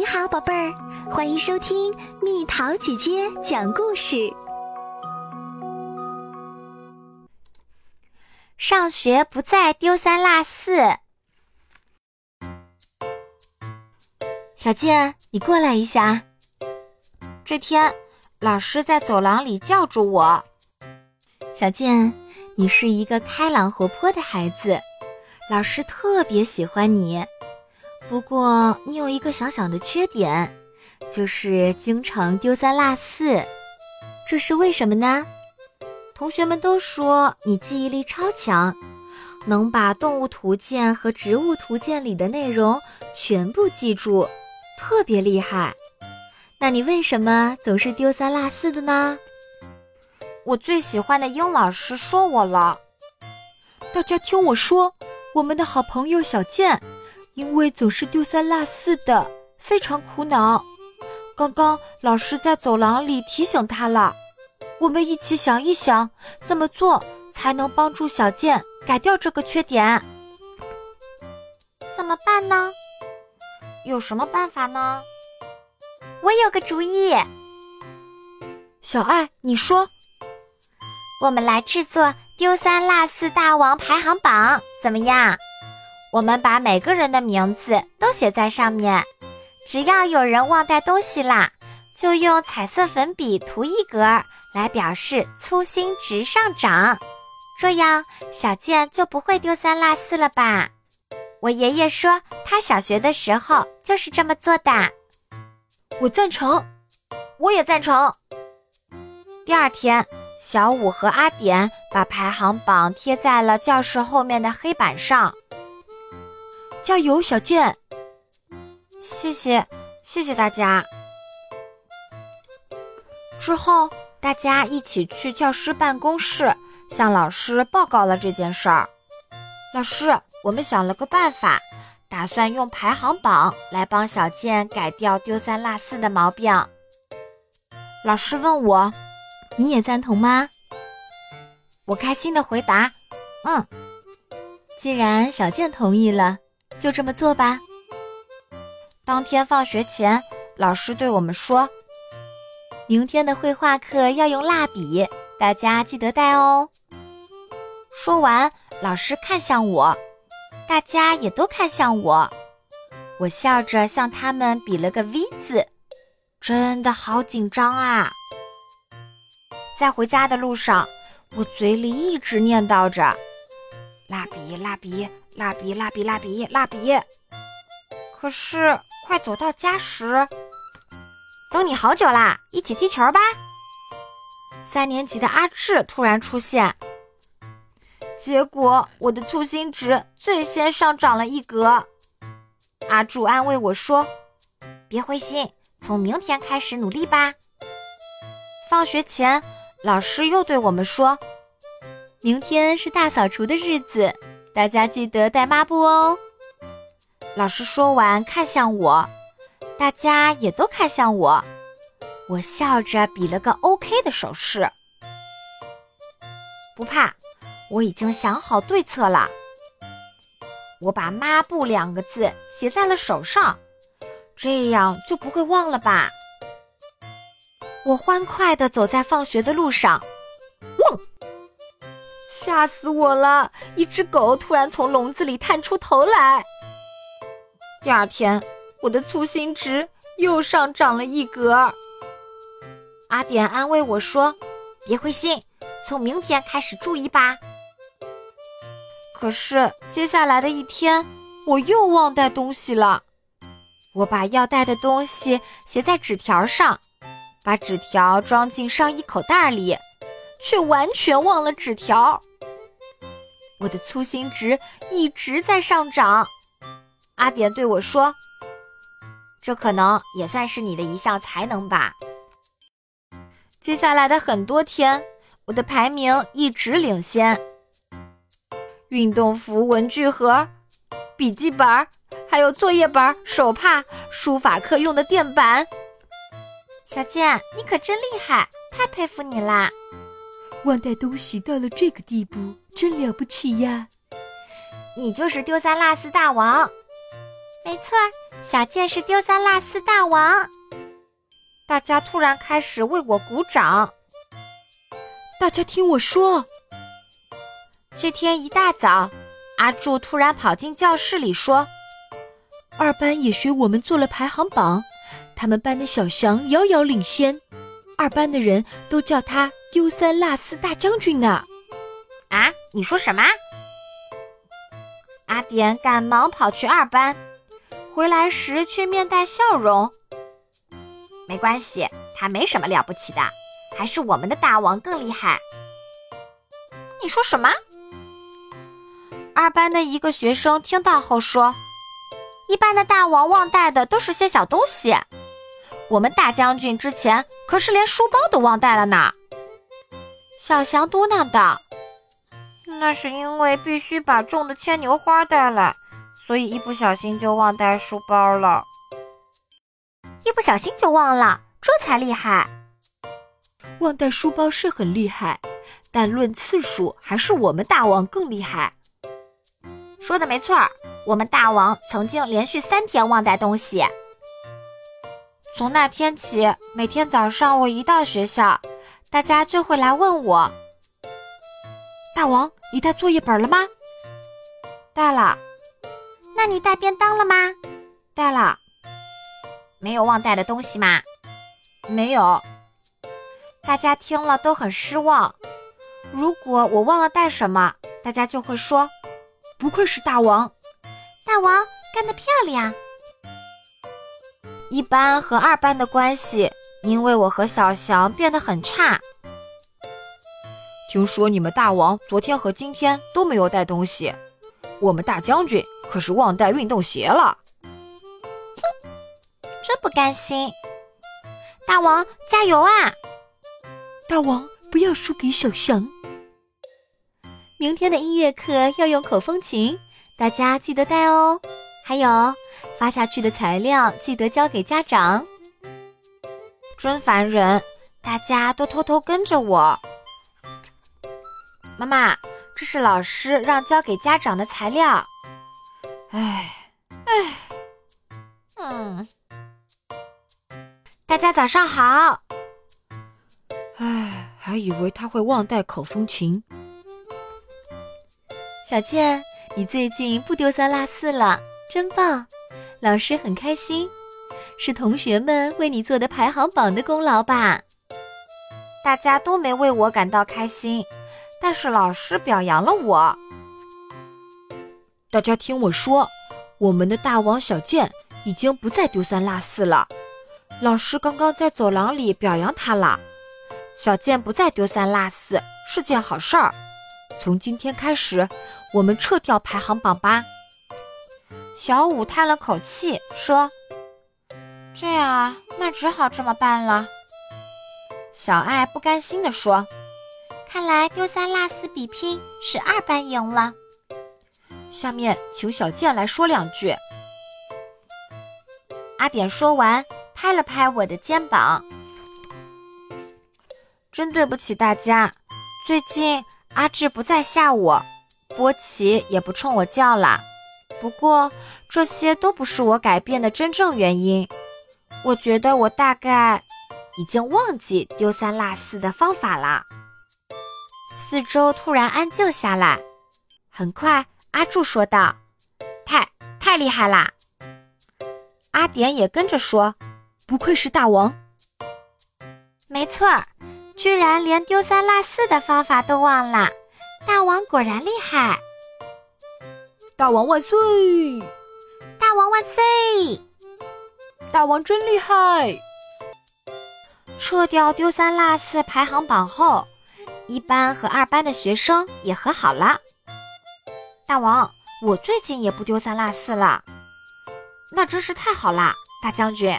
你好，宝贝儿，欢迎收听蜜桃姐姐讲故事。上学不再丢三落四。小健，你过来一下。这天，老师在走廊里叫住我：“小健，你是一个开朗活泼的孩子，老师特别喜欢你。不过，你有一个小小的缺点，就是经常丢三落四。这是为什么呢？”同学们都说你记忆力超强，能把动物图鉴和植物图鉴里的内容全部记住，特别厉害。那你为什么总是丢三落四的呢？我最喜欢的英老师说我了。大家听我说，我们的好朋友小健，因为总是丢三落四的，非常苦恼。刚刚老师在走廊里提醒他了。我们一起想一想，怎么做才能帮助小健改掉这个缺点？怎么办呢？有什么办法呢？我有个主意。小爱，你说。我们来制作丢三落四大王排行榜，怎么样？我们把每个人的名字都写在上面，只要有人忘带东西啦，就用彩色粉笔涂一格。来表示粗心值上涨，这样小健就不会丢三落四了吧？我爷爷说他小学的时候就是这么做的。我赞成，我也赞成。第二天，小五和阿典把排行榜贴在了教室后面的黑板上。加油，小健！谢谢，谢谢大家。之后。大家一起去教师办公室，向老师报告了这件事儿。老师，我们想了个办法，打算用排行榜来帮小健改掉丢三落四的毛病。老师问我：“你也赞同吗？”我开心的回答：“嗯。”既然小健同意了，就这么做吧。当天放学前，老师对我们说。明天的绘画课要用蜡笔，大家记得带哦。说完，老师看向我，大家也都看向我。我笑着向他们比了个 V 字，真的好紧张啊！在回家的路上，我嘴里一直念叨着：“蜡笔，蜡笔，蜡笔，蜡笔，蜡笔，蜡笔。”可是快走到家时，等你好久啦，一起踢球吧。三年级的阿志突然出现，结果我的粗心值最先上涨了一格。阿柱安慰我说：“别灰心，从明天开始努力吧。”放学前，老师又对我们说：“明天是大扫除的日子，大家记得带抹布哦。”老师说完，看向我。大家也都看向我，我笑着比了个 OK 的手势。不怕，我已经想好对策了。我把“抹布”两个字写在了手上，这样就不会忘了吧。我欢快地走在放学的路上，汪！吓死我了！一只狗突然从笼子里探出头来。第二天。我的粗心值又上涨了一格。阿典安慰我说：“别灰心，从明天开始注意吧。”可是接下来的一天，我又忘带东西了。我把要带的东西写在纸条上，把纸条装进上衣口袋里，却完全忘了纸条。我的粗心值一直在上涨。阿典对我说。这可能也算是你的一项才能吧。接下来的很多天，我的排名一直领先。运动服、文具盒、笔记本，还有作业本、手帕、书法课用的垫板。小健，你可真厉害，太佩服你啦！忘带东西到了这个地步，真了不起呀！你就是丢三落四大王。没错，小健是丢三落四大王。大家突然开始为我鼓掌。大家听我说，这天一大早，阿柱突然跑进教室里说：“二班也学我们做了排行榜，他们班的小翔遥遥领先，二班的人都叫他丢三落四大将军呢。”啊，你说什么？阿典赶忙跑去二班，回来时却面带笑容。没关系，他没什么了不起的，还是我们的大王更厉害。你说什么？二班的一个学生听到后说：“一班的大王忘带的都是些小东西，我们大将军之前可是连书包都忘带了呢。”小翔嘟囔道：“那是因为必须把种的牵牛花带来，所以一不小心就忘带书包了。”一不小心就忘了，这才厉害。忘带书包是很厉害，但论次数，还是我们大王更厉害。说的没错，我们大王曾经连续三天忘带东西。从那天起，每天早上我一到学校，大家就会来问我：“大王，你带作业本了吗？”“带了。”“那你带便当了吗？”“带了。”没有忘带的东西吗？没有。大家听了都很失望。如果我忘了带什么，大家就会说：“不愧是大王，大王干得漂亮。”一班和二班的关系，因为我和小翔变得很差。听说你们大王昨天和今天都没有带东西，我们大将军可是忘带运动鞋了。哼真不甘心，大王加油啊！大王不要输给小翔。明天的音乐课要用口风琴，大家记得带哦。还有，发下去的材料记得交给家长。真烦人，大家都偷偷跟着我。妈妈，这是老师让交给家长的材料。唉，唉，嗯。大家早上好。唉，还以为他会忘带口风琴。小健，你最近不丢三落四了，真棒！老师很开心，是同学们为你做的排行榜的功劳吧？大家都没为我感到开心，但是老师表扬了我。大家听我说，我们的大王小健已经不再丢三落四了。老师刚刚在走廊里表扬他了，小健不再丢三落四是件好事儿。从今天开始，我们撤掉排行榜吧。小五叹了口气说：“这样啊，那只好这么办了。”小爱不甘心地说：“看来丢三落四比拼是二班赢了。”下面请小健来说两句。阿典说完。拍了拍我的肩膀，真对不起大家。最近阿志不再吓我，波奇也不冲我叫了。不过这些都不是我改变的真正原因。我觉得我大概已经忘记丢三落四的方法了。四周突然安静下来，很快阿柱说道：“太太厉害啦！”阿典也跟着说。不愧是大王，没错儿，居然连丢三落四的方法都忘了，大王果然厉害！大王万岁！大王万岁！大王真厉害！撤掉丢三落四排行榜后，一班和二班的学生也和好了。大王，我最近也不丢三落四了，那真是太好啦，大将军。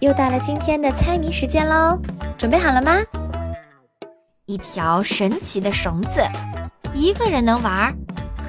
又到了今天的猜谜时间喽，准备好了吗？一条神奇的绳子，一个人能玩，